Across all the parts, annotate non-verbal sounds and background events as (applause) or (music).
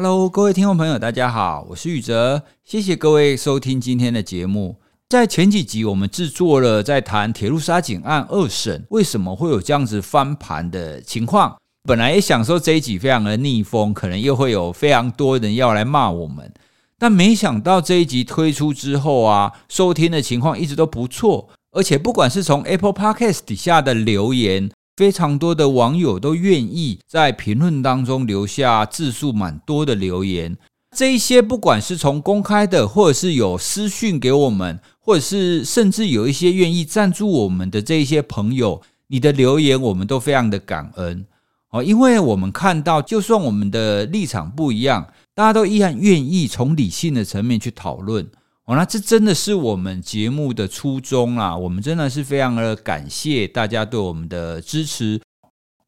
Hello，各位听众朋友，大家好，我是宇哲，谢谢各位收听今天的节目。在前几集，我们制作了在谈铁路杀警案二审为什么会有这样子翻盘的情况。本来也想说这一集非常的逆风，可能又会有非常多人要来骂我们，但没想到这一集推出之后啊，收听的情况一直都不错，而且不管是从 Apple Podcast 底下的留言。非常多的网友都愿意在评论当中留下字数蛮多的留言，这一些不管是从公开的，或者是有私讯给我们，或者是甚至有一些愿意赞助我们的这一些朋友，你的留言我们都非常的感恩哦，因为我们看到，就算我们的立场不一样，大家都依然愿意从理性的层面去讨论。哦，那这真的是我们节目的初衷啊！我们真的是非常的感谢大家对我们的支持。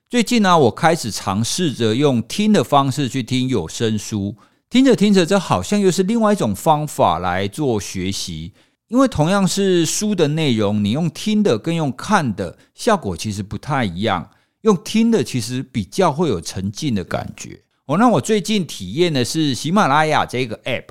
最近呢，我开始尝试着用听的方式去听有声书，听着听着，这好像又是另外一种方法来做学习。因为同样是书的内容，你用听的跟用看的效果其实不太一样。用听的其实比较会有沉浸的感觉。哦，那我最近体验的是喜马拉雅这个 app。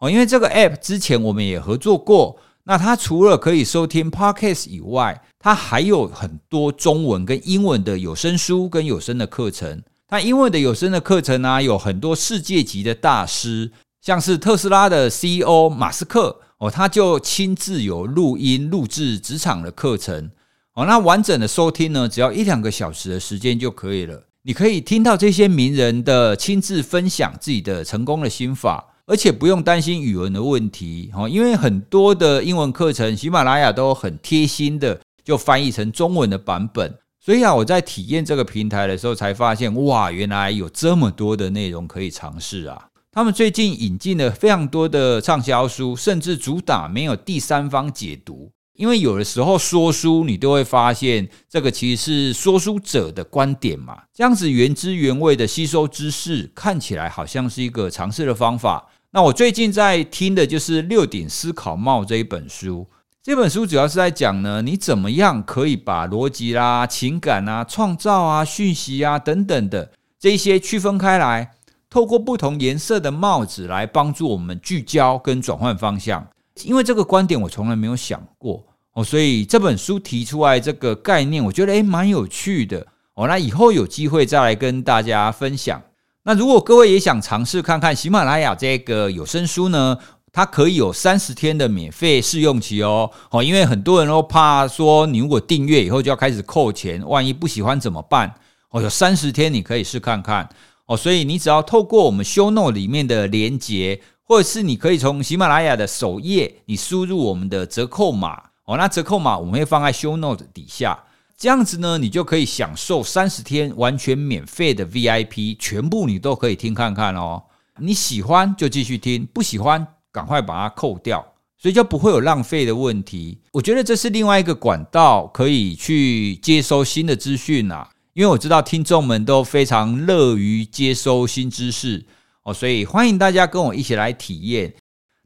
哦，因为这个 app 之前我们也合作过，那它除了可以收听 podcast 以外，它还有很多中文跟英文的有声书跟有声的课程。那英文的有声的课程呢，有很多世界级的大师，像是特斯拉的 CEO 马斯克哦，他就亲自有录音录制职场的课程。哦，那完整的收听呢，只要一两个小时的时间就可以了。你可以听到这些名人的亲自分享自己的成功的心法。而且不用担心语文的问题，因为很多的英文课程，喜马拉雅都很贴心的就翻译成中文的版本。所以啊，我在体验这个平台的时候，才发现哇，原来有这么多的内容可以尝试啊！他们最近引进了非常多的畅销书，甚至主打没有第三方解读。因为有的时候说书，你都会发现这个其实是说书者的观点嘛，这样子原汁原味的吸收知识，看起来好像是一个尝试的方法。那我最近在听的就是《六顶思考帽》这一本书。这本书主要是在讲呢，你怎么样可以把逻辑啦、情感啊、创造啊、讯息啊等等的这些区分开来，透过不同颜色的帽子来帮助我们聚焦跟转换方向。因为这个观点我从来没有想过哦，所以这本书提出来这个概念，我觉得诶蛮有趣的哦。那以后有机会再来跟大家分享。那如果各位也想尝试看看喜马拉雅这个有声书呢，它可以有三十天的免费试用期哦。哦，因为很多人都怕说，你如果订阅以后就要开始扣钱，万一不喜欢怎么办？哦，有三十天你可以试看看哦。所以你只要透过我们 show note 里面的连接，或者是你可以从喜马拉雅的首页，你输入我们的折扣码哦。那折扣码我们会放在 show note 底下。这样子呢，你就可以享受三十天完全免费的 VIP，全部你都可以听看看哦。你喜欢就继续听，不喜欢赶快把它扣掉，所以就不会有浪费的问题。我觉得这是另外一个管道，可以去接收新的资讯啊。因为我知道听众们都非常乐于接收新知识哦，所以欢迎大家跟我一起来体验。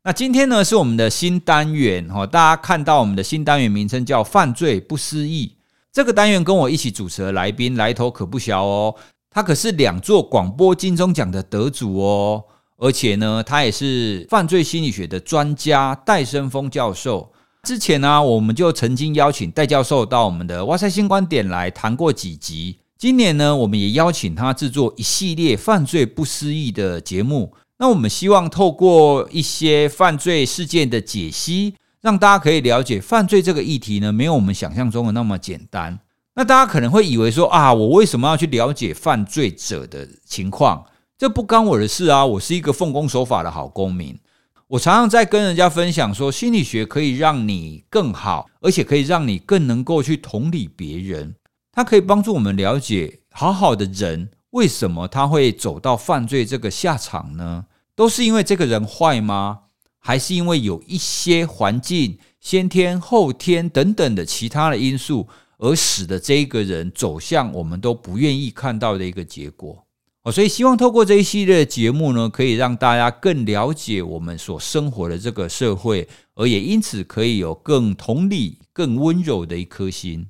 那今天呢，是我们的新单元哦，大家看到我们的新单元名称叫“犯罪不思议”。这个单元跟我一起主持的来宾来头可不小哦，他可是两座广播金钟奖的得主哦，而且呢，他也是犯罪心理学的专家戴生峰教授。之前呢，我们就曾经邀请戴教授到我们的哇塞新观点来谈过几集。今年呢，我们也邀请他制作一系列犯罪不思议的节目。那我们希望透过一些犯罪事件的解析。让大家可以了解犯罪这个议题呢，没有我们想象中的那么简单。那大家可能会以为说啊，我为什么要去了解犯罪者的情况？这不干我的事啊！我是一个奉公守法的好公民。我常常在跟人家分享说，心理学可以让你更好，而且可以让你更能够去同理别人。它可以帮助我们了解好好的人为什么他会走到犯罪这个下场呢？都是因为这个人坏吗？还是因为有一些环境、先天、后天等等的其他的因素，而使得这一个人走向我们都不愿意看到的一个结果。哦，所以希望透过这一系列节目呢，可以让大家更了解我们所生活的这个社会，而也因此可以有更同理、更温柔的一颗心。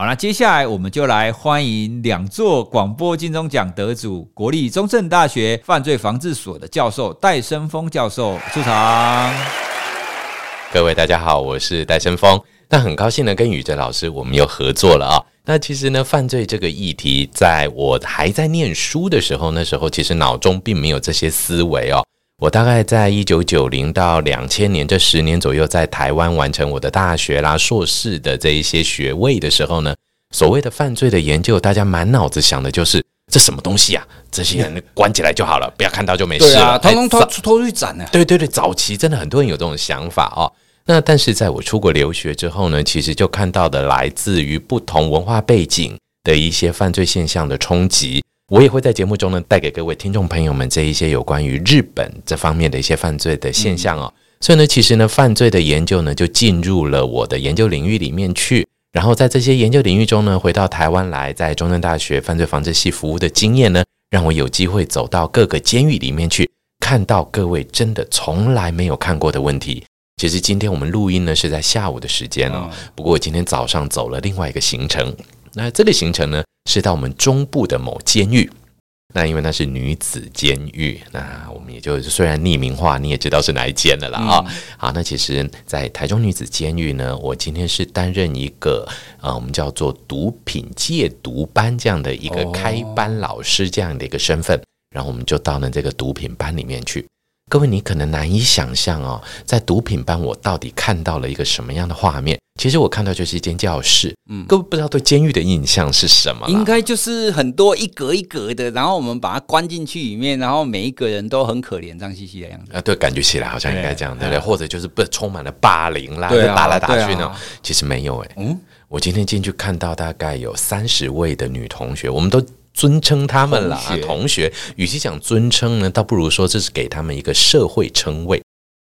好，那接下来我们就来欢迎两座广播金钟奖得主，国立中正大学犯罪防治所的教授戴生峰教授出场。各位大家好，我是戴生峰。那很高兴呢，跟宇哲老师我们又合作了啊。那其实呢，犯罪这个议题，在我还在念书的时候，那时候其实脑中并没有这些思维哦。我大概在一九九零到两千年这十年左右，在台湾完成我的大学啦、硕士的这一些学位的时候呢，所谓的犯罪的研究，大家满脑子想的就是这什么东西啊？这些人关起来就好了，(laughs) 不要看到就没事了，通通偷偷去斩呢？对对对，早期真的很多人有这种想法哦。那但是在我出国留学之后呢，其实就看到的来自于不同文化背景的一些犯罪现象的冲击。我也会在节目中呢带给各位听众朋友们这一些有关于日本这方面的一些犯罪的现象哦。所以呢，其实呢，犯罪的研究呢就进入了我的研究领域里面去。然后在这些研究领域中呢，回到台湾来，在中正大学犯罪防治系服务的经验呢，让我有机会走到各个监狱里面去，看到各位真的从来没有看过的问题。其实今天我们录音呢是在下午的时间哦，不过我今天早上走了另外一个行程。那这个行程呢是到我们中部的某监狱，那因为那是女子监狱，那我们也就虽然匿名化，你也知道是哪一间的了啊。好，那其实，在台中女子监狱呢，我今天是担任一个呃，我们叫做毒品戒毒班这样的一个开班老师这样的一个身份，然后我们就到了这个毒品班里面去。各位，你可能难以想象哦，在毒品班，我到底看到了一个什么样的画面？其实我看到就是一间教室。嗯，各位不知道对监狱的印象是什么？应该就是很多一格一格的，然后我们把它关进去里面，然后每一个人都很可怜、脏兮兮的样子。啊，对，感觉起来好像应该这样，对不对？或者就是不充满了霸凌啦，对啊，打来打去呢。其实没有哎。嗯，我今天进去看到大概有三十位的女同学，我们都。尊称他们啦，同学，同学，与其讲尊称呢，倒不如说这是给他们一个社会称谓。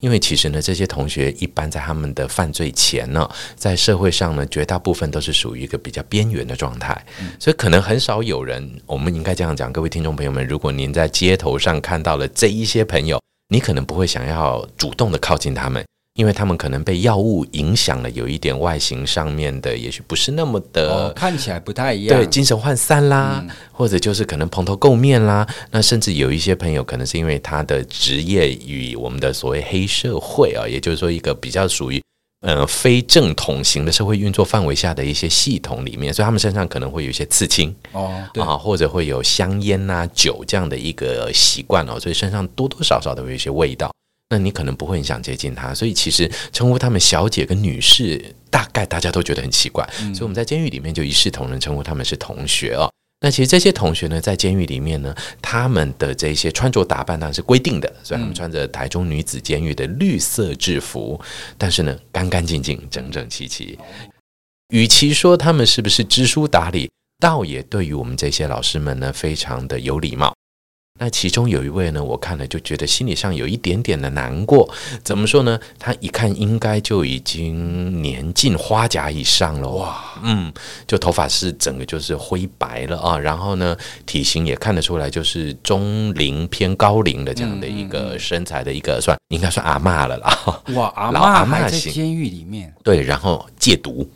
因为其实呢，这些同学一般在他们的犯罪前呢，在社会上呢，绝大部分都是属于一个比较边缘的状态，所以可能很少有人。我们应该这样讲，各位听众朋友们，如果您在街头上看到了这一些朋友，你可能不会想要主动的靠近他们。因为他们可能被药物影响了，有一点外形上面的，也许不是那么的、哦、看起来不太一样，对，精神涣散啦，嗯、或者就是可能蓬头垢面啦。那甚至有一些朋友，可能是因为他的职业与我们的所谓黑社会啊，也就是说一个比较属于呃非正统型的社会运作范围下的一些系统里面，所以他们身上可能会有一些刺青哦，啊，或者会有香烟呐、啊、酒这样的一个习惯哦，所以身上多多少少都会有一些味道。那你可能不会很想接近他，所以其实称呼他们小姐跟女士，大概大家都觉得很奇怪。所以我们在监狱里面就一视同仁，称呼他们是同学哦。那其实这些同学呢，在监狱里面呢，他们的这些穿着打扮当然是规定的，所以他们穿着台中女子监狱的绿色制服，但是呢，干干净净、整整齐齐。与其说他们是不是知书达理，倒也对于我们这些老师们呢，非常的有礼貌。那其中有一位呢，我看了就觉得心理上有一点点的难过。怎么说呢？他一看应该就已经年近花甲以上了哇，嗯，就头发是整个就是灰白了啊。然后呢，体型也看得出来就是中龄偏高龄的这样的一个身材的一个算应该算阿嬷了啦。哇，阿嬷阿嬷在监狱里面对，然后戒毒。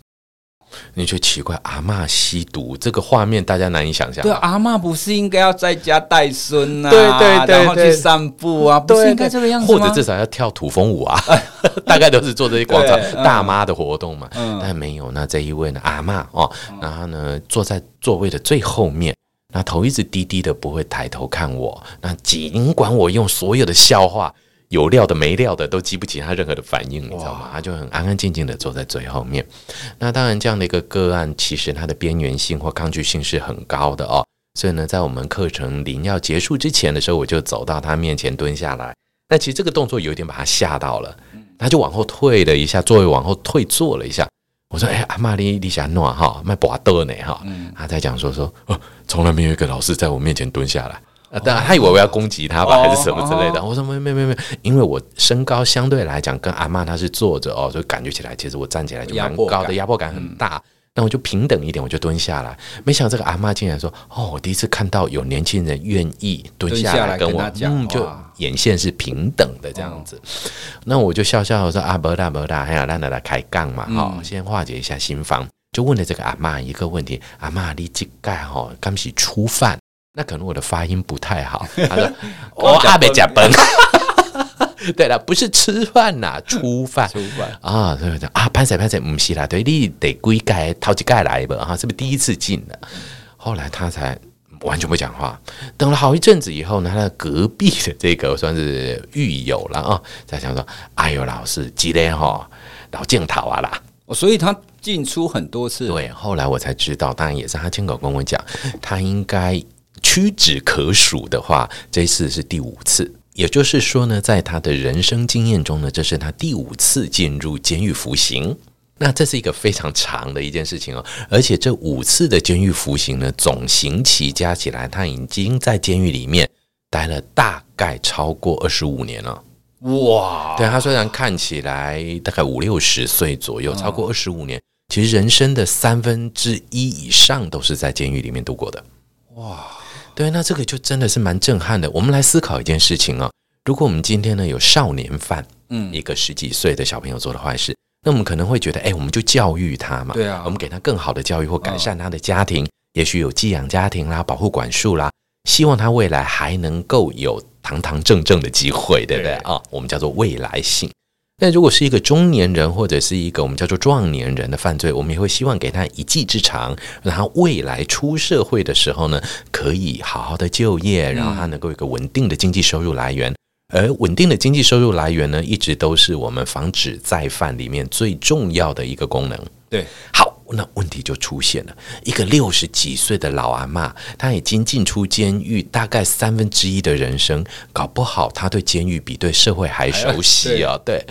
你就奇怪，阿嬷吸毒这个画面，大家难以想象。对，阿嬷不是应该要在家带孙啊？对对对，然后去散步啊，不是应该这个样子或者至少要跳土风舞啊，(laughs) 大概都是做这些广场大妈的活动嘛。但没有，那这一位呢，阿嬷哦，然后呢，坐在座位的最后面，那头一直低低的，不会抬头看我。那尽管我用所有的笑话。有料的没料的都激不起他任何的反应，你知道吗？他就很安安静静的坐在最后面。那当然，这样的一个个案，其实它的边缘性或抗拒性是很高的哦。所以呢，在我们课程临要结束之前的时候，我就走到他面前蹲下来。那其实这个动作有一点把他吓到了，他就往后退了一下，座位往后退坐了一下。我说：“哎，阿玛丽丽霞诺哈，卖博德呢哈。”他在讲说说哦，从来没有一个老师在我面前蹲下来。当然，他以为我要攻击他吧，还是什么之类的。我说没没没没，因为我身高相对来讲跟阿嬷她是坐着哦，所以感觉起来其实我站起来就蛮高的，压迫感很大。那我就平等一点，我就蹲下来。没想到这个阿嬷竟然说：“哦，我第一次看到有年轻人愿意蹲下来跟我讲，就眼线是平等的这样子。”那我就笑笑我说：“啊，不大不大，还有让大家开杠嘛，好，先化解一下心房。”就问了这个阿嬷一个问题：阿嬷，你这盖哈刚是初饭？那可能我的发音不太好。(laughs) 他说：我阿伯甲崩。(laughs) 对了，不是吃饭呐，初饭。出饭啊，对对啊，潘仔潘仔，不是啦，对，你得归盖掏几盖来吧？哈，是不是第一次进的？后来他才完全不讲话。等了好一阵子以后呢，他的隔壁的这个算是狱友了啊，在想说：哎呦，老师，今天哈老镜头啊啦。所以他进出很多次。对，后来我才知道，当然也是他亲口跟我讲，他应该屈指可数的话，这次是第五次。也就是说呢，在他的人生经验中呢，这是他第五次进入监狱服刑。那这是一个非常长的一件事情哦，而且这五次的监狱服刑呢，总刑期加起来，他已经在监狱里面待了大概超过二十五年了。哇！对，他虽然看起来大概五六十岁左右，超过二十五年，其实人生的三分之一以上都是在监狱里面度过的。哇！对，那这个就真的是蛮震撼的。我们来思考一件事情啊、哦，如果我们今天呢有少年犯，嗯，一个十几岁的小朋友做的坏事，那我们可能会觉得，哎，我们就教育他嘛，对啊，我们给他更好的教育或改善他的家庭，也许有寄养家庭啦、保护管束啦，希望他未来还能够有堂堂正正的机会，对不对啊？我们叫做未来性。但如果是一个中年人或者是一个我们叫做壮年人的犯罪，我们也会希望给他一技之长，让他未来出社会的时候呢，可以好好的就业，然后他能够有一个稳定的经济收入来源。而稳定的经济收入来源呢，一直都是我们防止再犯里面最重要的一个功能。对，好。那问题就出现了，一个六十几岁的老阿妈，她已经进出监狱大概三分之一的人生，搞不好她对监狱比对社会还熟悉啊！对，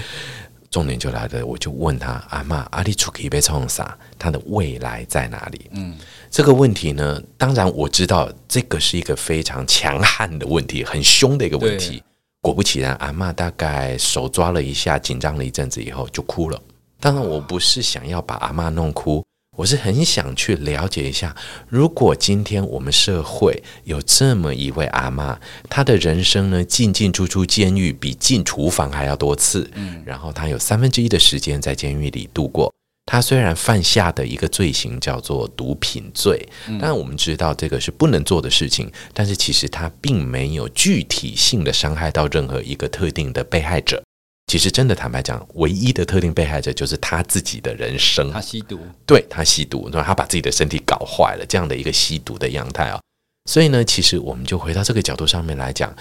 重点就来了，我就问她阿妈，阿里出去被冲啥？她的未来在哪里？嗯，这个问题呢，当然我知道这个是一个非常强悍的问题，很凶的一个问题。果不其然，阿妈大概手抓了一下，紧张了一阵子以后就哭了。当然，我不是想要把阿妈弄哭，我是很想去了解一下，如果今天我们社会有这么一位阿妈，她的人生呢，进进出出监狱比进厨房还要多次，嗯，然后她有三分之一的时间在监狱里度过。她虽然犯下的一个罪行叫做毒品罪，但我们知道这个是不能做的事情，但是其实她并没有具体性的伤害到任何一个特定的被害者。其实，真的坦白讲，唯一的特定被害者就是他自己的人生。他吸毒，对，他吸毒，那他把自己的身体搞坏了，这样的一个吸毒的样态啊。所以呢，其实我们就回到这个角度上面来讲，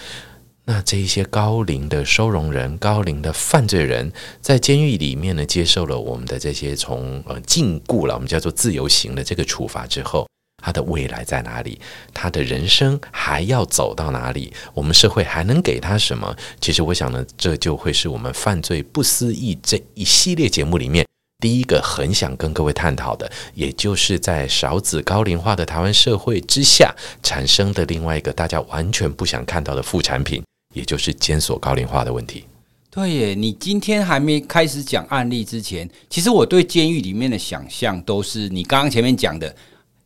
那这一些高龄的收容人、高龄的犯罪人，在监狱里面呢，接受了我们的这些从呃禁锢了，我们叫做自由刑的这个处罚之后。他的未来在哪里？他的人生还要走到哪里？我们社会还能给他什么？其实我想呢，这就会是我们犯罪不思议这一系列节目里面第一个很想跟各位探讨的，也就是在少子高龄化的台湾社会之下产生的另外一个大家完全不想看到的副产品，也就是监所高龄化的问题。对耶，你今天还没开始讲案例之前，其实我对监狱里面的想象都是你刚刚前面讲的。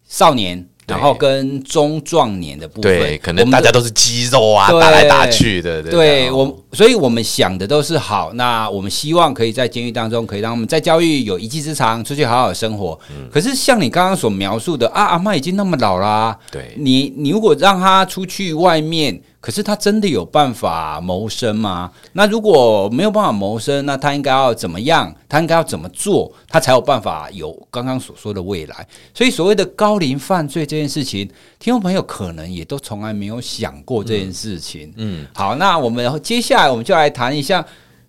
少年，然后跟中壮年的部分，对，可能大家都是肌肉啊，打来打去的，对，对我，所以我们想的都是好。那我们希望可以在监狱当中，可以让我们在教育有一技之长，出去好好生活。嗯，可是像你刚刚所描述的啊，阿妈已经那么老啦，对，你，你如果让他出去外面。可是他真的有办法谋生吗？那如果没有办法谋生，那他应该要怎么样？他应该要怎么做，他才有办法有刚刚所说的未来？所以所谓的高龄犯罪这件事情，听众朋友可能也都从来没有想过这件事情。嗯，嗯，好，那我们接下来我们就来谈一下。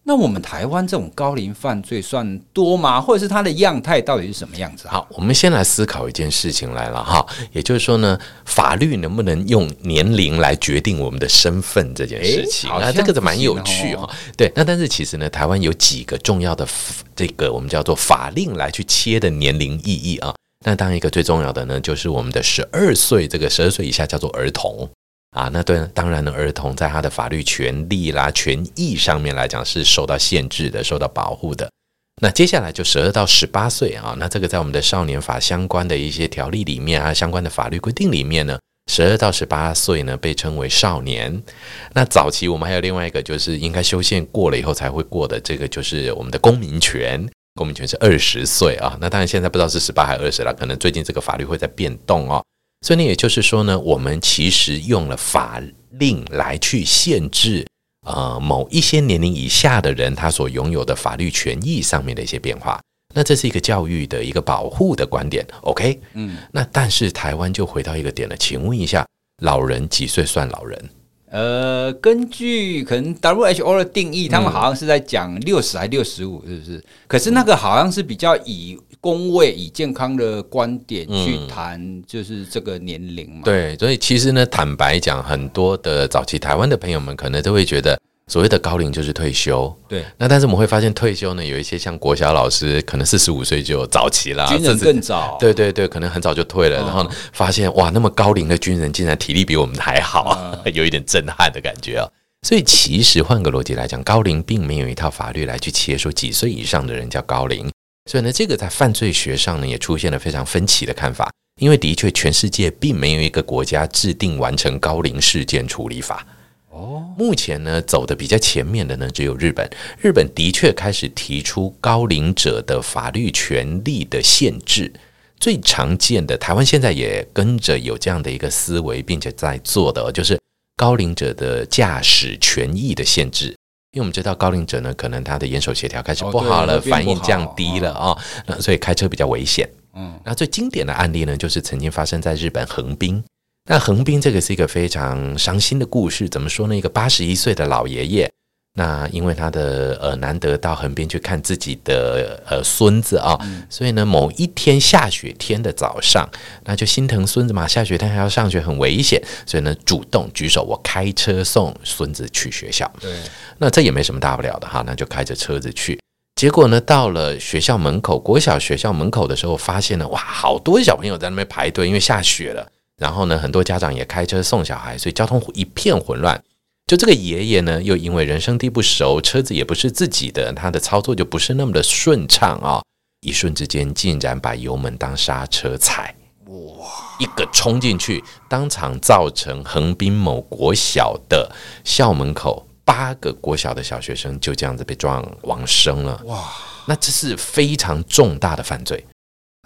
那我们台湾这种高龄犯罪算多吗？或者是它的样态到底是什么样子？好，我们先来思考一件事情来了哈，也就是说呢，法律能不能用年龄来决定我们的身份这件事情？那这个是蛮有趣哈。对，那但是其实呢，台湾有几个重要的这个我们叫做法令来去切的年龄意义啊。那当然一个最重要的呢，就是我们的十二岁，这个十二岁以下叫做儿童。啊，那对，当然呢，儿童在他的法律权利啦、权益上面来讲是受到限制的、受到保护的。那接下来就十二到十八岁啊，那这个在我们的少年法相关的一些条例里面啊，相关的法律规定里面呢，十二到十八岁呢被称为少年。那早期我们还有另外一个，就是应该修宪过了以后才会过的，这个就是我们的公民权。公民权是二十岁啊。那当然现在不知道是十八还是二十了，可能最近这个法律会在变动哦。所以呢，也就是说呢，我们其实用了法令来去限制呃某一些年龄以下的人他所拥有的法律权益上面的一些变化。那这是一个教育的一个保护的观点，OK？嗯，那但是台湾就回到一个点了，请问一下，老人几岁算老人？呃，根据可能 WHO 的定义，他们好像是在讲六十还六十五，是不是？可是那个好像是比较以公卫、以健康的观点去谈，就是这个年龄嘛。对，所以其实呢，坦白讲，很多的早期台湾的朋友们可能都会觉得。所谓的高龄就是退休，对。那但是我们会发现退休呢，有一些像国小老师，可能四十五岁就早期了，军人更早。对对对，可能很早就退了，哦、然后呢，发现哇，那么高龄的军人竟然体力比我们还好，嗯、(laughs) 有一点震撼的感觉啊。所以其实换个逻辑来讲，高龄并没有一套法律来去切说几岁以上的人叫高龄。所以呢，这个在犯罪学上呢，也出现了非常分歧的看法，因为的确全世界并没有一个国家制定完成高龄事件处理法。哦，目前呢，走的比较前面的呢，只有日本。日本的确开始提出高龄者的法律权利的限制。最常见的，台湾现在也跟着有这样的一个思维，并且在做的，就是高龄者的驾驶权益的限制。因为我们知道高龄者呢，可能他的眼手协调开始不好了，哦、反应降低了啊，那、哦、所以开车比较危险。嗯，那最经典的案例呢，就是曾经发生在日本横滨。那横滨这个是一个非常伤心的故事，怎么说呢？一个八十一岁的老爷爷，那因为他的呃难得到横滨去看自己的呃孙子啊，嗯、所以呢某一天下雪天的早上，那就心疼孙子嘛，下雪天还要上学很危险，所以呢主动举手，我开车送孙子去学校。对，那这也没什么大不了的哈，那就开着车子去，结果呢到了学校门口，国小学校门口的时候，发现了哇，好多小朋友在那边排队，因为下雪了。然后呢，很多家长也开车送小孩，所以交通一片混乱。就这个爷爷呢，又因为人生地不熟，车子也不是自己的，他的操作就不是那么的顺畅啊、哦！一瞬之间，竟然把油门当刹车踩，哇！一个冲进去，当场造成横滨某国小的校门口八个国小的小学生就这样子被撞往生了，哇！那这是非常重大的犯罪。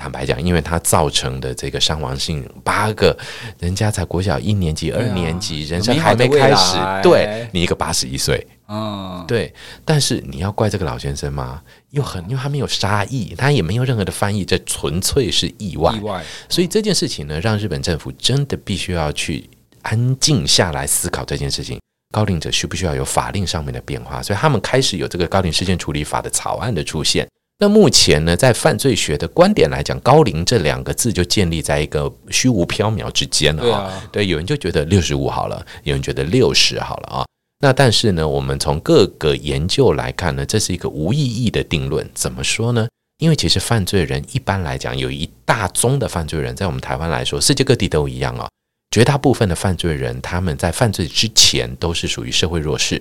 坦白讲，因为他造成的这个伤亡性八个，人家才国小一年级、二年级，人生还没开始，对你一个八十一岁，嗯，对。但是你要怪这个老先生吗？又很，因为他没有杀意，他也没有任何的翻译，这纯粹是意外。意外。所以这件事情呢，让日本政府真的必须要去安静下来思考这件事情：高龄者需不需要有法令上面的变化？所以他们开始有这个高龄事件处理法的草案的出现。那目前呢，在犯罪学的观点来讲，高龄这两个字就建立在一个虚无缥缈之间了啊。对，有人就觉得六十五好了，有人觉得六十好了啊。那但是呢，我们从各个研究来看呢，这是一个无意义的定论。怎么说呢？因为其实犯罪人一般来讲，有一大宗的犯罪人，在我们台湾来说，世界各地都一样啊。绝大部分的犯罪人，他们在犯罪之前都是属于社会弱势。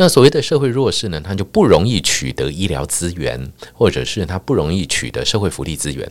那所谓的社会弱势呢，他就不容易取得医疗资源，或者是他不容易取得社会福利资源。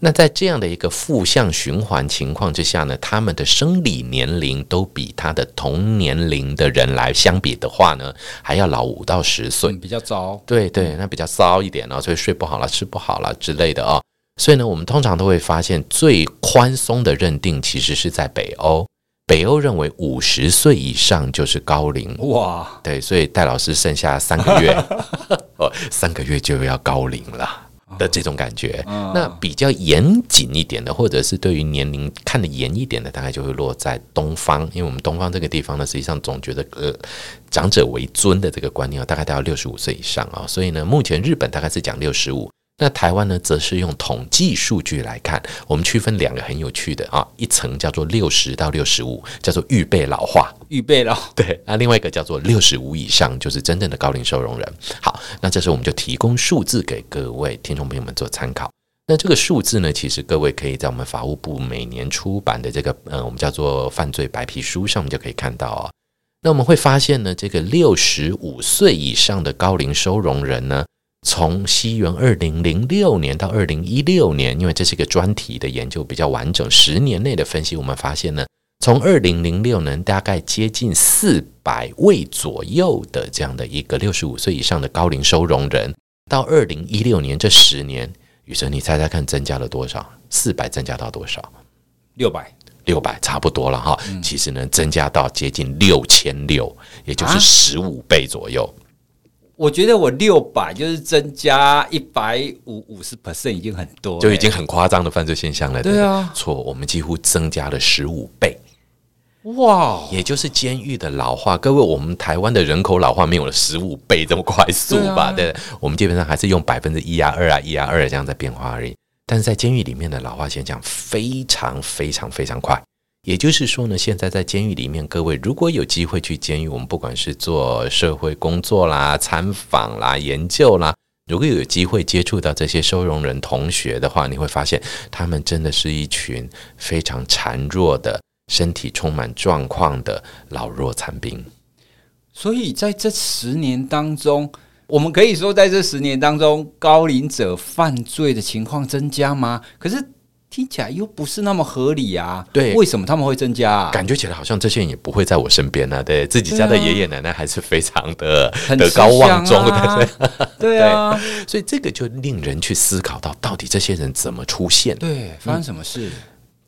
那在这样的一个负向循环情况之下呢，他们的生理年龄都比他的同年龄的人来相比的话呢，还要老五到十岁，比较糟。对对，那比较糟一点哦，所以睡不好了，吃不好了之类的哦。所以呢，我们通常都会发现，最宽松的认定其实是在北欧。北欧认为五十岁以上就是高龄。哇，对，所以戴老师剩下三个月，(laughs) 哦，三个月就要高龄了的这种感觉。那比较严谨一点的，或者是对于年龄看得严一点的，大概就会落在东方，因为我们东方这个地方呢，实际上总觉得呃长者为尊的这个观念啊，大概都要六十五岁以上啊，所以呢，目前日本大概是讲六十五。那台湾呢，则是用统计数据来看，我们区分两个很有趣的啊，一层叫做六十到六十五，叫做预备老化，预备老，(laughs) 对，那另外一个叫做六十五以上，就是真正的高龄收容人。好，那这时候我们就提供数字给各位听众朋友们做参考。那这个数字呢，其实各位可以在我们法务部每年出版的这个，呃，我们叫做犯罪白皮书上面就可以看到啊。那我们会发现呢，这个六十五岁以上的高龄收容人呢。从西元二零零六年到二零一六年，因为这是一个专题的研究，比较完整，十年内的分析，我们发现呢，从二零零六年大概接近四百位左右的这样的一个六十五岁以上的高龄收容人，到二零一六年这十年，雨哲，你猜猜看，增加了多少？四百增加到多少？六百，六百差不多了哈。嗯、其实呢，增加到接近六千六，也就是十五倍左右。啊我觉得我六百就是增加一百五五十 percent 已经很多，就已经很夸张的犯罪现象了。对啊，错，我们几乎增加了十五倍。哇，也就是监狱的老化，各位，我们台湾的人口老化没有了十五倍这么快速吧？对，对，我们基本上还是用百分之一啊、二啊、一啊、二这样在变化而已。但是在监狱里面的老化现象非常非常非常快。也就是说呢，现在在监狱里面，各位如果有机会去监狱，我们不管是做社会工作啦、参访啦、研究啦，如果有机会接触到这些收容人同学的话，你会发现他们真的是一群非常孱弱的、身体充满状况的老弱残兵。所以在这十年当中，我们可以说，在这十年当中，高龄者犯罪的情况增加吗？可是。听起来又不是那么合理啊！对，为什么他们会增加啊？感觉起来好像这些人也不会在我身边啊。对，自己家的爷爷奶奶还是非常的德、啊、高望重的。对 (laughs) 啊，所以这个就令人去思考到，到底这些人怎么出现？对，发生什么事？嗯、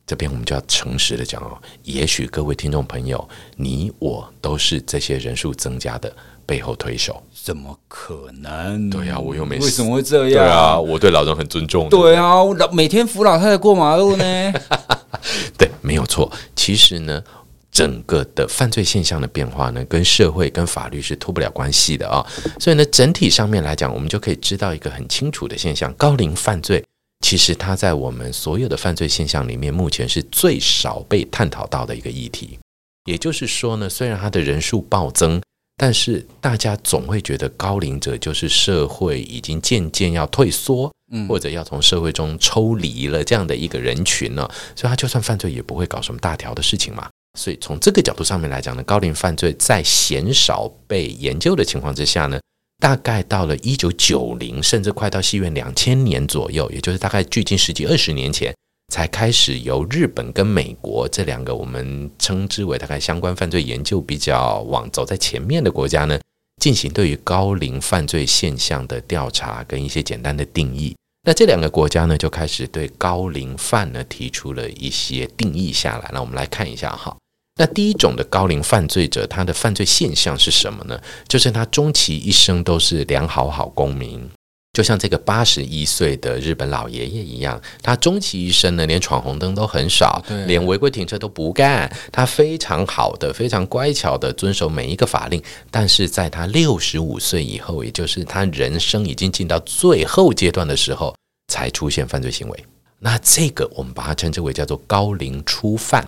这边我们就要诚实的讲哦，也许各位听众朋友，你我都是这些人数增加的背后推手。怎么可能？对呀、啊，我又没为什么会这样？对啊，我对老人很尊重。对啊，我老每天扶老太太过马路呢。(laughs) 对，没有错。其实呢，整个的犯罪现象的变化呢，跟社会跟法律是脱不了关系的啊、哦。所以呢，整体上面来讲，我们就可以知道一个很清楚的现象：高龄犯罪其实它在我们所有的犯罪现象里面，目前是最少被探讨到的一个议题。也就是说呢，虽然它的人数暴增。但是大家总会觉得高龄者就是社会已经渐渐要退缩，嗯，或者要从社会中抽离了这样的一个人群呢，所以他就算犯罪也不会搞什么大条的事情嘛。所以从这个角度上面来讲呢，高龄犯罪在鲜少被研究的情况之下呢，大概到了一九九零，甚至快到西元两千年左右，也就是大概距今十几二十年前。才开始由日本跟美国这两个我们称之为大概相关犯罪研究比较往走在前面的国家呢，进行对于高龄犯罪现象的调查跟一些简单的定义。那这两个国家呢，就开始对高龄犯呢提出了一些定义下来。那我们来看一下哈。那第一种的高龄犯罪者，他的犯罪现象是什么呢？就是他终其一生都是良好好公民。就像这个八十一岁的日本老爷爷一样，他终其一生呢，连闯红灯都很少，对连违规停车都不干。他非常好的、非常乖巧的遵守每一个法令。但是在他六十五岁以后，也就是他人生已经进到最后阶段的时候，才出现犯罪行为。那这个我们把它称之为叫做高龄初犯。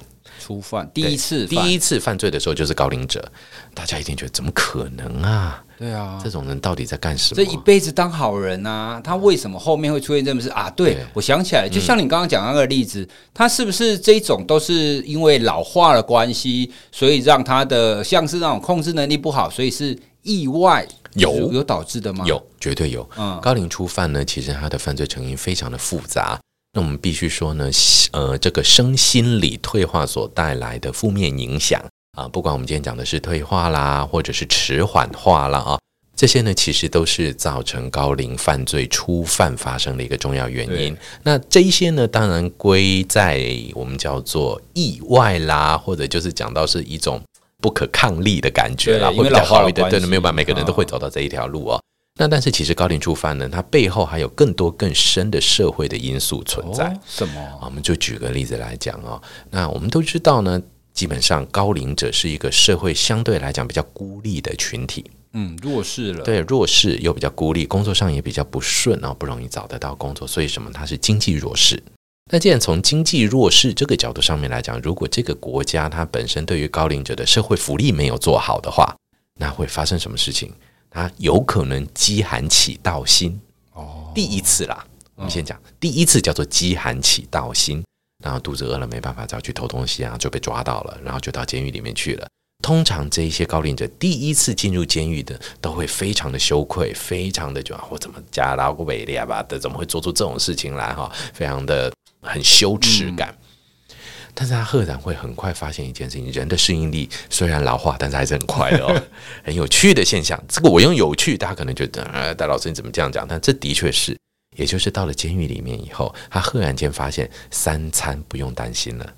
初犯，第一次第一次犯罪的时候就是高龄者，大家一定觉得怎么可能啊？对啊，这种人到底在干什么？这一辈子当好人啊，他为什么后面会出现这么事啊？对，对我想起来，就像你刚刚讲那个例子，嗯、他是不是这种都是因为老化的关系，所以让他的像是那种控制能力不好，所以是意外有有导致的吗？有，绝对有。嗯，高龄初犯呢，其实他的犯罪成因非常的复杂。那我们必须说呢，呃，这个身心理退化所带来的负面影响啊，不管我们今天讲的是退化啦，或者是迟缓化啦啊，这些呢，其实都是造成高龄犯罪初犯发生的一个重要原因。那这一些呢，当然归在我们叫做意外啦，或者就是讲到是一种不可抗力的感觉啦，会比较好一点。对，没有办法，每个人都会走到这一条路哦。那但是其实高龄触犯呢，它背后还有更多更深的社会的因素存在。哦、什么？我们就举个例子来讲哦。那我们都知道呢，基本上高龄者是一个社会相对来讲比较孤立的群体。嗯，弱势了。对，弱势又比较孤立，工作上也比较不顺，然后不容易找得到工作。所以什么？它是经济弱势。那既然从经济弱势这个角度上面来讲，如果这个国家它本身对于高龄者的社会福利没有做好的话，那会发生什么事情？他有可能饥寒起盗心哦，第一次啦，我们先讲第一次叫做饥寒起盗心，然后肚子饿了没办法，只好去偷东西啊，就被抓到了，然后就到监狱里面去了。通常这一些高龄者第一次进入监狱的，都会非常的羞愧，非常的就啊我怎么加拉过维吧的，怎么会做出这种事情来哈？非常的很羞耻感。嗯但是他赫然会很快发现一件事情：人的适应力虽然老化，但是还是很快的哦。(laughs) 很有趣的现象，这个我用有趣，大家可能觉得啊，戴老师你怎么这样讲？但这的确是，也就是到了监狱里面以后，他赫然间发现三餐不用担心了，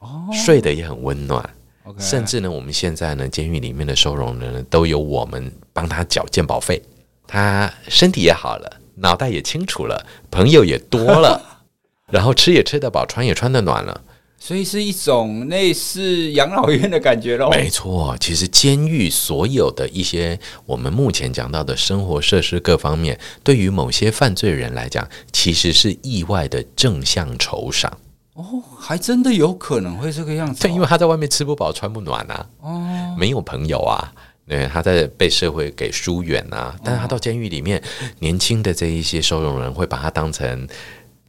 哦，睡得也很温暖。Okay. 甚至呢，我们现在呢，监狱里面的收容人呢，都有我们帮他缴健保费，他身体也好了，脑袋也清楚了，朋友也多了，(laughs) 然后吃也吃得饱，穿也穿得暖了，所以是一种类似养老院的感觉喽。没错，其实监狱所有的一些我们目前讲到的生活设施各方面，对于某些犯罪人来讲，其实是意外的正向酬赏。哦，还真的有可能会这个样子，哦。对，因为他在外面吃不饱穿不暖啊，哦，没有朋友啊，对，他在被社会给疏远啊。但是他到监狱里面，哦，年轻的这一些收容人会把他当成。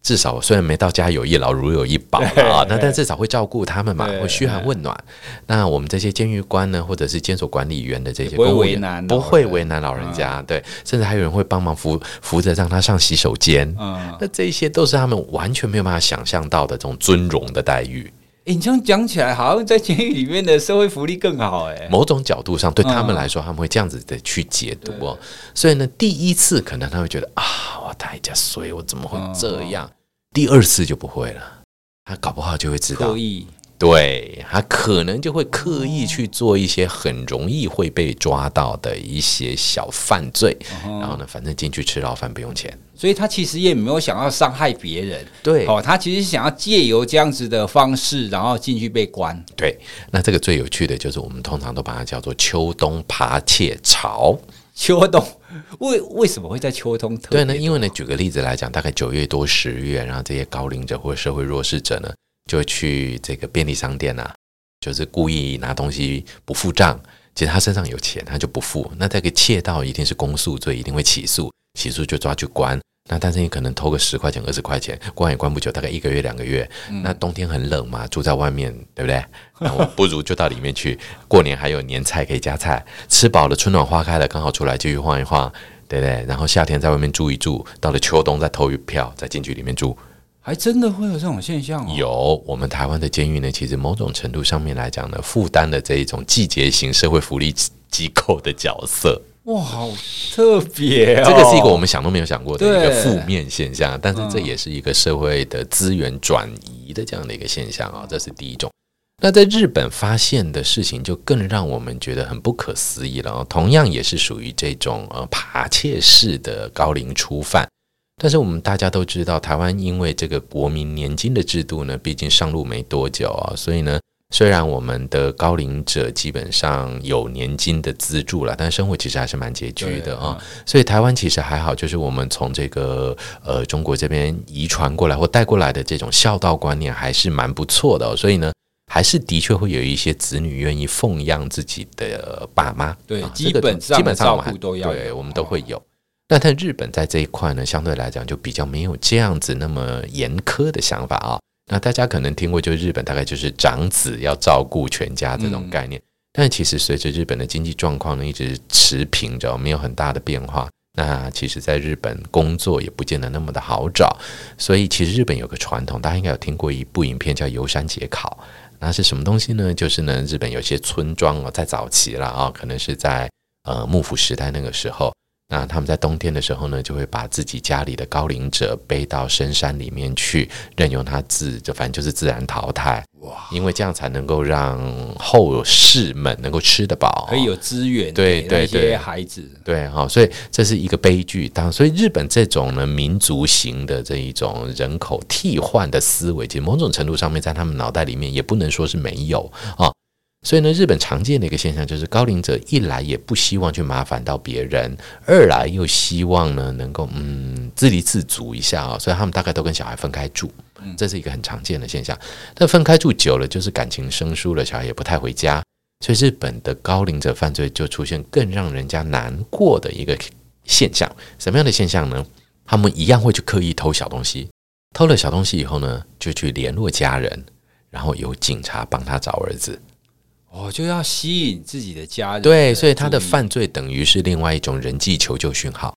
至少虽然没到家有一老如有一宝啊，(laughs) 那但至少会照顾他们嘛，会嘘寒问暖。那我们这些监狱官呢，或者是监所管理员的这些，不会为难，不会为难老人家，对，甚至还有人会帮忙扶扶着让他上洗手间。嗯，那这些都是他们完全没有办法想象到的这种尊荣的待遇。欸、你这样讲起来，好像在监狱里面的社会福利更好哎。某种角度上，对他们来说，他们会这样子的去解读哦。所以呢，第一次可能他会觉得啊，我太假衰，我怎么会这样？第二次就不会了，他搞不好就会知道。对，他可能就会刻意去做一些很容易会被抓到的一些小犯罪，嗯、然后呢，反正进去吃牢饭不用钱，所以他其实也没有想要伤害别人。对，哦，他其实想要借由这样子的方式，然后进去被关。对，那这个最有趣的就是我们通常都把它叫做秋冬扒窃潮。秋冬为为什么会在秋冬？对呢，因为呢，举个例子来讲，大概九月多十月，然后这些高龄者或者社会弱势者呢。就去这个便利商店呐、啊，就是故意拿东西不付账。其实他身上有钱，他就不付。那这个窃盗一定是公诉罪，一定会起诉，起诉就抓去关。那但是你可能偷个十块钱、二十块钱，关也关不久，大概一个月、两个月。嗯、那冬天很冷嘛，住在外面，对不对？那我不如就到里面去。(laughs) 过年还有年菜可以加菜，吃饱了，春暖花开了，刚好出来继续晃一晃，对不对？然后夏天在外面住一住，到了秋冬再偷一票，再进去里面住。还真的会有这种现象哦。有，我们台湾的监狱呢，其实某种程度上面来讲呢，负担了这一种季节型社会福利机构的角色。哇，好特别哦！这个是一个我们想都没有想过的一个负面现象，但是这也是一个社会的资源转移的这样的一个现象啊，这是第一种。那在日本发现的事情就更让我们觉得很不可思议了，哦同样也是属于这种呃扒窃式的高龄初犯。但是我们大家都知道，台湾因为这个国民年金的制度呢，毕竟上路没多久啊，所以呢，虽然我们的高龄者基本上有年金的资助了，但生活其实还是蛮拮据的啊。所以台湾其实还好，就是我们从这个呃中国这边遗传过来或带过来的这种孝道观念还是蛮不错的，所以呢，还是的确会有一些子女愿意奉养自己的爸妈。对，基本上基本上我们都要，对，我们都会有。但在日本，在这一块呢，相对来讲就比较没有这样子那么严苛的想法啊。那大家可能听过，就日本大概就是长子要照顾全家这种概念。嗯、但其实随着日本的经济状况呢一直持平着，没有很大的变化。那其实，在日本工作也不见得那么的好找。所以，其实日本有个传统，大家应该有听过一部影片叫《游山解考》。那是什么东西呢？就是呢，日本有些村庄哦，在早期了啊，可能是在呃幕府时代那个时候。那他们在冬天的时候呢，就会把自己家里的高龄者背到深山里面去，任由他自就反正就是自然淘汰。哇！因为这样才能够让后世们能够吃得饱，可以有资源。对对对，孩子对哈，所以这是一个悲剧。当所以日本这种呢民族型的这一种人口替换的思维，其实某种程度上面在他们脑袋里面也不能说是没有啊。所以呢，日本常见的一个现象就是，高龄者一来也不希望去麻烦到别人，二来又希望呢能够嗯自立自足一下啊，所以他们大概都跟小孩分开住，这是一个很常见的现象。但分开住久了，就是感情生疏了，小孩也不太回家，所以日本的高龄者犯罪就出现更让人家难过的一个现象。什么样的现象呢？他们一样会去刻意偷小东西，偷了小东西以后呢，就去联络家人，然后由警察帮他找儿子。哦，就要吸引自己的家人。对，所以他的犯罪等于是另外一种人际求救讯号。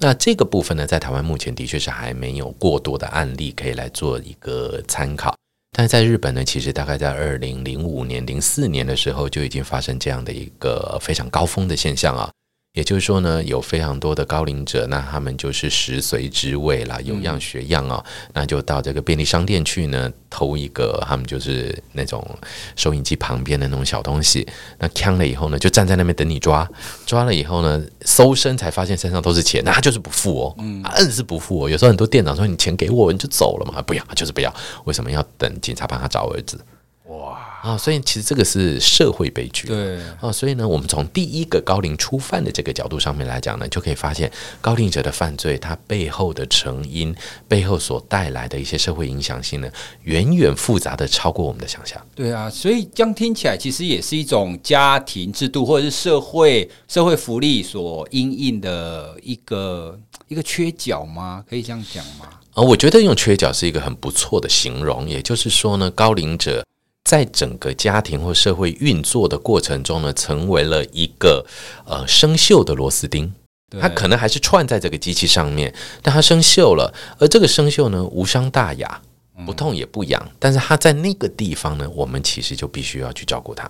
那这个部分呢，在台湾目前的确是还没有过多的案例可以来做一个参考。但是在日本呢，其实大概在二零零五年、零四年的时候就已经发生这样的一个非常高峰的现象啊。也就是说呢，有非常多的高龄者，那他们就是食髓知味啦，有样学样啊、哦，嗯、那就到这个便利商店去呢，偷一个他们就是那种收银机旁边的那种小东西，那抢了以后呢，就站在那边等你抓，抓了以后呢，搜身才发现身上都是钱，那他就是不付哦，嗯，硬是不付哦。有时候很多店长说你钱给我，你就走了嘛，不要，就是不要，为什么要等警察帮他找儿子？哇啊！所以其实这个是社会悲剧。对啊，所以呢，我们从第一个高龄初犯的这个角度上面来讲呢，就可以发现高龄者的犯罪，它背后的成因、背后所带来的一些社会影响性呢，远远复杂的超过我们的想象。对啊，所以这样听起来，其实也是一种家庭制度或者是社会社会福利所因应的一个一个缺角吗？可以这样讲吗？啊，我觉得用缺角是一个很不错的形容。也就是说呢，高龄者。在整个家庭或社会运作的过程中呢，成为了一个呃生锈的螺丝钉。它可能还是串在这个机器上面，但它生锈了。而这个生锈呢，无伤大雅，不痛也不痒。但是它在那个地方呢，我们其实就必须要去照顾它。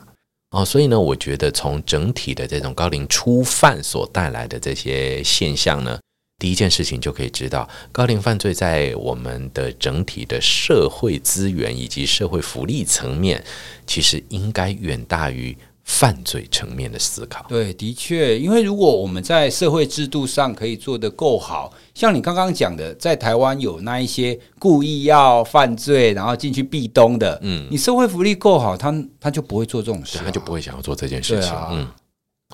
哦，所以呢，我觉得从整体的这种高龄初犯所带来的这些现象呢。第一件事情就可以知道，高龄犯罪在我们的整体的社会资源以及社会福利层面，其实应该远大于犯罪层面的思考。对，的确，因为如果我们在社会制度上可以做得够好，像你刚刚讲的，在台湾有那一些故意要犯罪然后进去壁咚的，嗯，你社会福利够好，他他就不会做这种事，他就不会想要做这件事情。啊、嗯，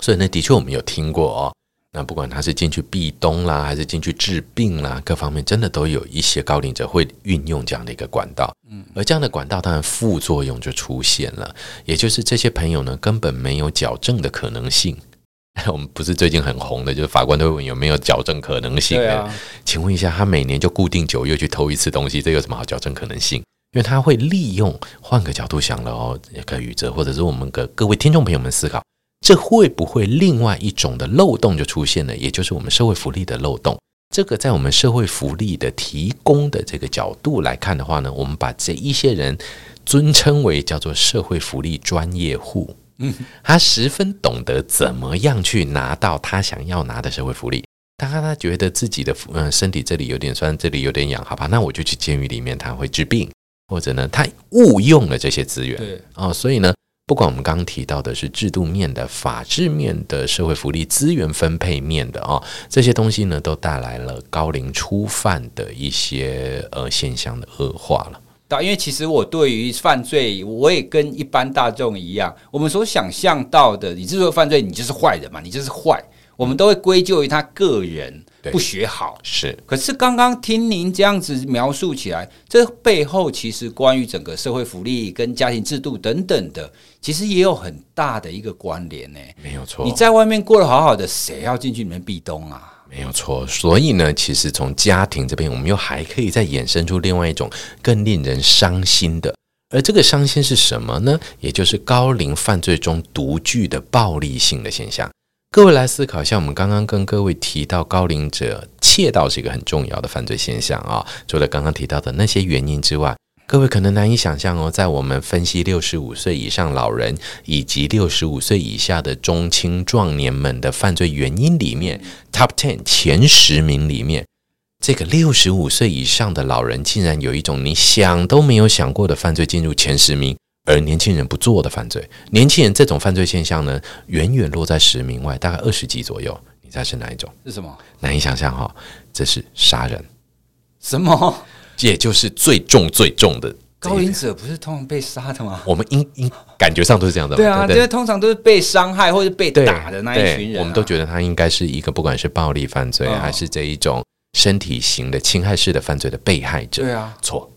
所以呢，的确我们有听过哦。那不管他是进去避冬啦，还是进去治病啦，各方面真的都有一些高龄者会运用这样的一个管道。嗯，而这样的管道当然副作用就出现了，也就是这些朋友呢根本没有矫正的可能性。(laughs) 我们不是最近很红的，就是法官都会问有没有矫正可能性？对啊，请问一下，他每年就固定九月去偷一次东西，这有什么好矫正可能性？因为他会利用，换个角度想了哦，也可以宇哲或者是我们的各位听众朋友们思考。这会不会另外一种的漏洞就出现了？也就是我们社会福利的漏洞。这个在我们社会福利的提供的这个角度来看的话呢，我们把这一些人尊称为叫做社会福利专业户。嗯，他十分懂得怎么样去拿到他想要拿的社会福利。当他觉得自己的嗯身体这里有点酸，这里有点痒，好吧，那我就去监狱里面，他会治病，或者呢，他误用了这些资源。对哦，所以呢。不管我们刚刚提到的是制度面的、法治面的、社会福利资源分配面的啊、这些东西呢，都带来了高龄初犯的一些呃现象的恶化了。因为其实我对于犯罪，我也跟一般大众一样，我们所想象到的，你之所以犯罪，你就是坏人嘛，你就是坏，我们都会归咎于他个人。不学好是，可是刚刚听您这样子描述起来，这背后其实关于整个社会福利跟家庭制度等等的，其实也有很大的一个关联呢。没有错，你在外面过得好好的，谁要进去里面壁咚啊？没有错，所以呢，其实从家庭这边，我们又还可以再衍生出另外一种更令人伤心的，而这个伤心是什么呢？也就是高龄犯罪中独具的暴力性的现象。各位来思考一下，我们刚刚跟各位提到高龄者窃盗是一个很重要的犯罪现象啊。除了刚刚提到的那些原因之外，各位可能难以想象哦，在我们分析六十五岁以上老人以及六十五岁以下的中青壮年们的犯罪原因里面，Top Ten 前十名里面，这个六十五岁以上的老人竟然有一种你想都没有想过的犯罪进入前十名。而年轻人不做的犯罪，年轻人这种犯罪现象呢，远远落在十名外，大概二十几左右。你猜是哪一种？是什么？难以想象哈，这是杀人。什么？也就是最重最重的高龄者，不是通常被杀的吗？我们应应感觉上都是这样的。对啊，因为通常都是被伤害或者被打的那一群人啊。我们都觉得他应该是一个不管是暴力犯罪，还是这一种身体型的侵害式的犯罪的被害者。对啊，错。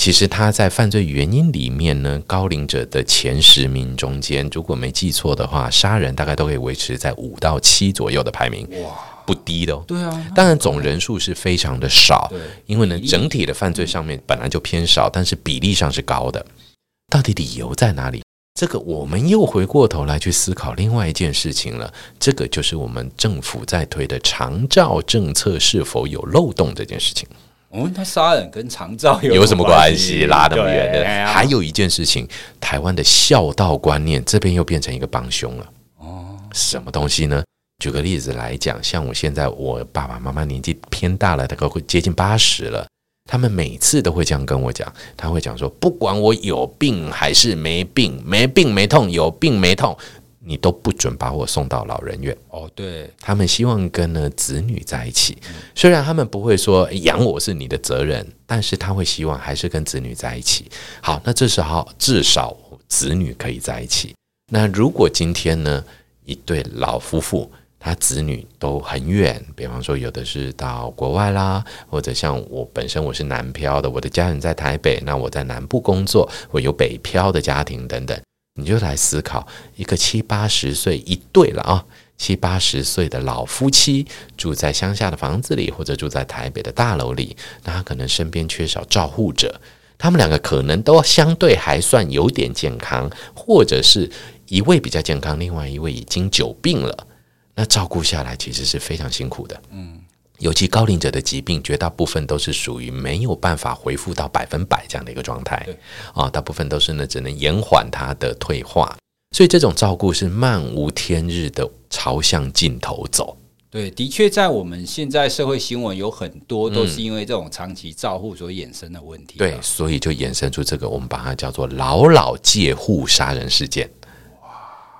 其实他在犯罪原因里面呢，高龄者的前十名中间，如果没记错的话，杀人大概都可以维持在五到七左右的排名，哇，不低的哦。对啊，当然总人数是非常的少，因为呢，整体的犯罪上面本来就偏少，但是比例上是高的。到底理由在哪里？这个我们又回过头来去思考另外一件事情了，这个就是我们政府在推的长照政策是否有漏洞这件事情。我问他杀人跟长照有什么关系？拉那么远的。还有一件事情，台湾的孝道观念这边又变成一个帮凶了。哦，什么东西呢？举个例子来讲，像我现在我爸爸妈妈年纪偏大了，大概会接近八十了。他们每次都会这样跟我讲，他会讲说，不管我有病还是没病，没病没痛，有病没痛，你都不准把我送到老人院。哦，对，他们希望跟呢子女在一起，虽然他们不会说养我是你的责任，但是他会希望还是跟子女在一起。好，那这时候至少子女可以在一起。那如果今天呢，一对老夫妇。他子女都很远，比方说有的是到国外啦，或者像我本身我是南漂的，我的家人在台北，那我在南部工作，我有北漂的家庭等等，你就来思考一个七八十岁一对了啊，七八十岁的老夫妻住在乡下的房子里，或者住在台北的大楼里，那他可能身边缺少照护者，他们两个可能都相对还算有点健康，或者是一位比较健康，另外一位已经久病了。那照顾下来其实是非常辛苦的，嗯，尤其高龄者的疾病，绝大部分都是属于没有办法恢复到百分百这样的一个状态，对，啊，大部分都是呢，只能延缓它的退化，所以这种照顾是漫无天日的朝向尽头走。对，的确，在我们现在社会新闻有很多都是因为这种长期照护所衍生的问题，对，所以就衍生出这个，我们把它叫做“老老介护杀人事件”。哇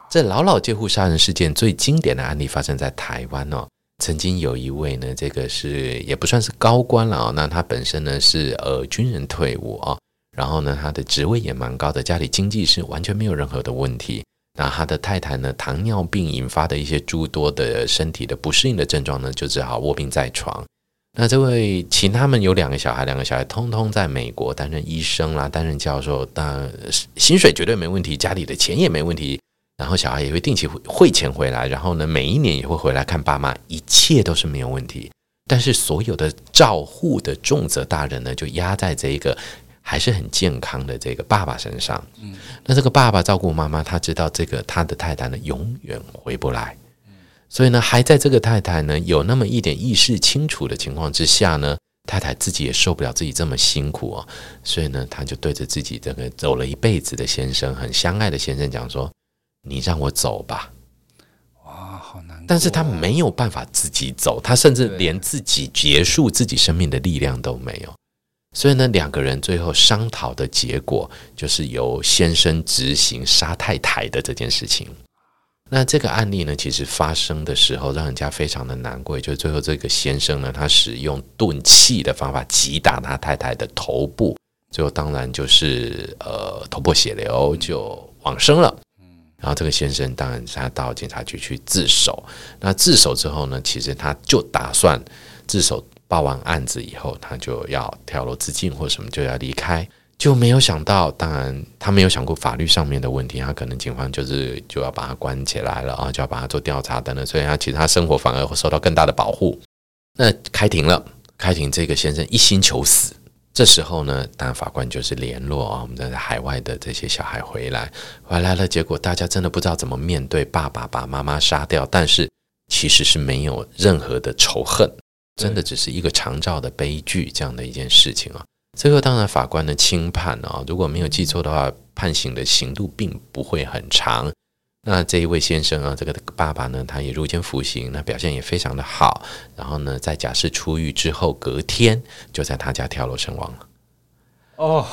这老老介护杀人事件最经典的案例发生在台湾哦，曾经有一位呢，这个是也不算是高官了啊，那他本身呢是呃军人退伍啊，然后呢他的职位也蛮高的，家里经济是完全没有任何的问题。那他的太太呢，糖尿病引发的一些诸多的身体的不适应的症状呢，就只好卧病在床。那这位其他们有两个小孩，两个小孩通通在美国担任医生啦，担任教授，但薪水绝对没问题，家里的钱也没问题。然后小孩也会定期汇钱回来，然后呢，每一年也会回来看爸妈，一切都是没有问题。但是所有的照护的重责大人呢，就压在这一个还是很健康的这个爸爸身上。嗯，那这个爸爸照顾妈妈，他知道这个他的太太呢永远回不来，所以呢，还在这个太太呢有那么一点意识清楚的情况之下呢，太太自己也受不了自己这么辛苦哦，所以呢，他就对着自己这个走了一辈子的先生，很相爱的先生讲说。你让我走吧，哇，好难。但是他没有办法自己走，他甚至连自己结束自己生命的力量都没有。所以呢，两个人最后商讨的结果就是由先生执行杀太太的这件事情。那这个案例呢，其实发生的时候让人家非常的难过，就是最后这个先生呢，他使用钝器的方法击打他太太的头部，最后当然就是呃头破血流就往生了。然后这个先生当然他到警察局去自首，那自首之后呢，其实他就打算自首报完案子以后，他就要跳楼自尽或什么就要离开，就没有想到，当然他没有想过法律上面的问题，他可能警方就是就要把他关起来了啊，就要把他做调查等等，所以他其实他生活反而会受到更大的保护。那开庭了，开庭这个先生一心求死。这时候呢，当然法官就是联络啊，我们在海外的这些小孩回来，回来了，结果大家真的不知道怎么面对爸爸把妈妈杀掉，但是其实是没有任何的仇恨，真的只是一个长照的悲剧这样的一件事情啊。最后当然法官的轻判啊，如果没有记错的话，判刑的刑度并不会很长。那这一位先生啊，这个爸爸呢，他也入监服刑，那表现也非常的好。然后呢，在假释出狱之后，隔天就在他家跳楼身亡了。哦，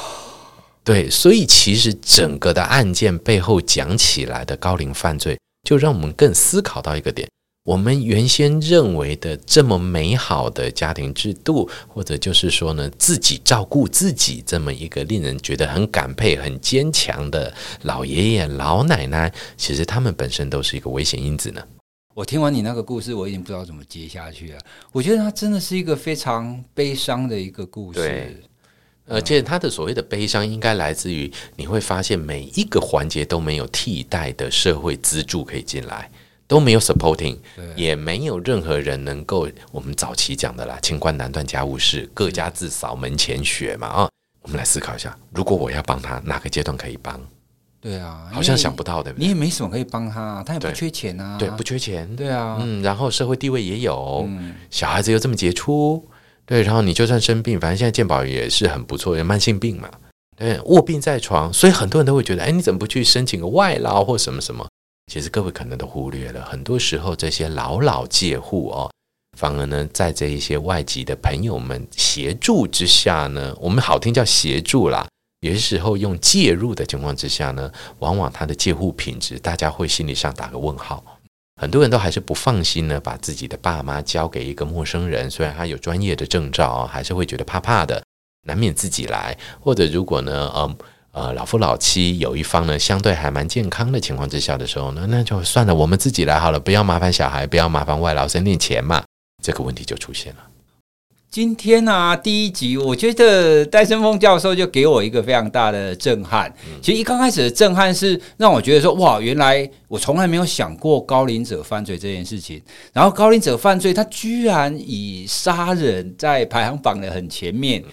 对，所以其实整个的案件背后讲起来的高龄犯罪，就让我们更思考到一个点。我们原先认为的这么美好的家庭制度，或者就是说呢，自己照顾自己这么一个令人觉得很感佩、很坚强的老爷爷老奶奶，其实他们本身都是一个危险因子呢。我听完你那个故事，我已经不知道怎么接下去了。我觉得它真的是一个非常悲伤的一个故事。对，而且他的所谓的悲伤，应该来自于你会发现每一个环节都没有替代的社会资助可以进来。都没有 supporting，也没有任何人能够我们早期讲的啦，清官难断家务事，各家自扫门前雪嘛啊！我们来思考一下，如果我要帮他，哪个阶段可以帮？对啊，好像想不到的。你也没什么可以帮他，他也不缺钱啊，对，对，不缺钱，对啊，嗯，然后社会地位也有，嗯，小孩子又这么杰出，对，然后你就算生病，反正现在健保也是很不错，有慢性病嘛，对，卧病在床，所以很多人都会觉得，哎，你怎么不去申请个外劳或什么什么？其实各位可能都忽略了，很多时候这些老老介户哦，反而呢，在这一些外籍的朋友们协助之下呢，我们好听叫协助啦，有些时候用介入的情况之下呢，往往他的介护品质，大家会心理上打个问号。很多人都还是不放心呢，把自己的爸妈交给一个陌生人。虽然他有专业的证照，还是会觉得怕怕的，难免自己来。或者如果呢，呃呃，老夫老妻有一方呢，相对还蛮健康的情况之下的时候呢，那就算了，我们自己来好了，不要麻烦小孩，不要麻烦外劳省点钱嘛，这个问题就出现了。今天啊，第一集，我觉得戴森峰教授就给我一个非常大的震撼。其实一刚开始的震撼是让我觉得说，哇，原来我从来没有想过高龄者犯罪这件事情。然后高龄者犯罪，他居然以杀人在排行榜的很前面。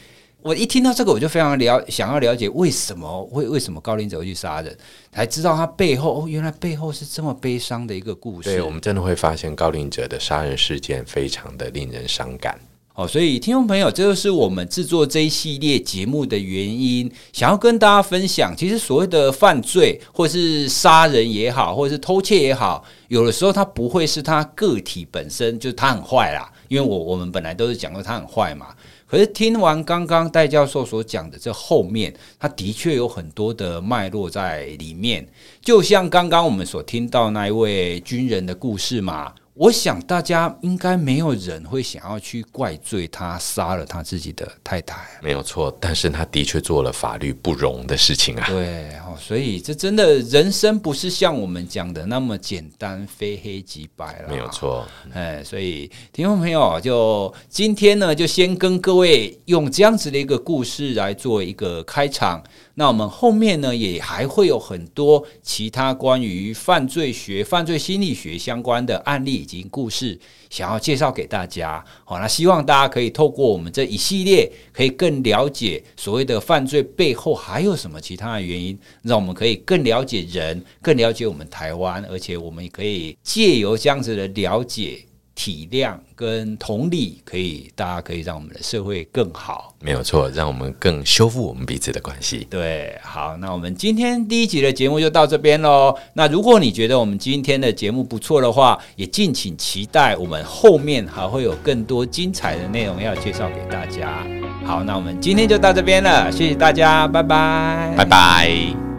我一听到这个，我就非常了想要了解为什么会为什么高龄者会去杀人，才知道他背后哦，原来背后是这么悲伤的一个故事。对，我们真的会发现高龄者的杀人事件非常的令人伤感。哦，所以听众朋友，这就是我们制作这一系列节目的原因，想要跟大家分享。其实所谓的犯罪，或是杀人也好，或者是偷窃也好，有的时候它不会是他个体本身就是他很坏啦。因为我我们本来都是讲过他很坏嘛。可是听完刚刚戴教授所讲的这后面，他的确有很多的脉络在里面。就像刚刚我们所听到那一位军人的故事嘛。我想大家应该没有人会想要去怪罪他杀了他自己的太太，没有错。但是他的确做了法律不容的事情啊。对，所以这真的人生不是像我们讲的那么简单，非黑即白了。没有错，哎，所以听众朋友，就今天呢，就先跟各位用这样子的一个故事来做一个开场。那我们后面呢，也还会有很多其他关于犯罪学、犯罪心理学相关的案例以及故事，想要介绍给大家。好，那希望大家可以透过我们这一系列，可以更了解所谓的犯罪背后还有什么其他的原因，让我们可以更了解人，更了解我们台湾，而且我们也可以借由这样子的了解。体谅跟同理，可以大家可以让我们的社会更好，没有错，让我们更修复我们彼此的关系。对，好，那我们今天第一集的节目就到这边喽。那如果你觉得我们今天的节目不错的话，也敬请期待我们后面还会有更多精彩的内容要介绍给大家。好，那我们今天就到这边了，谢谢大家，拜拜，拜拜。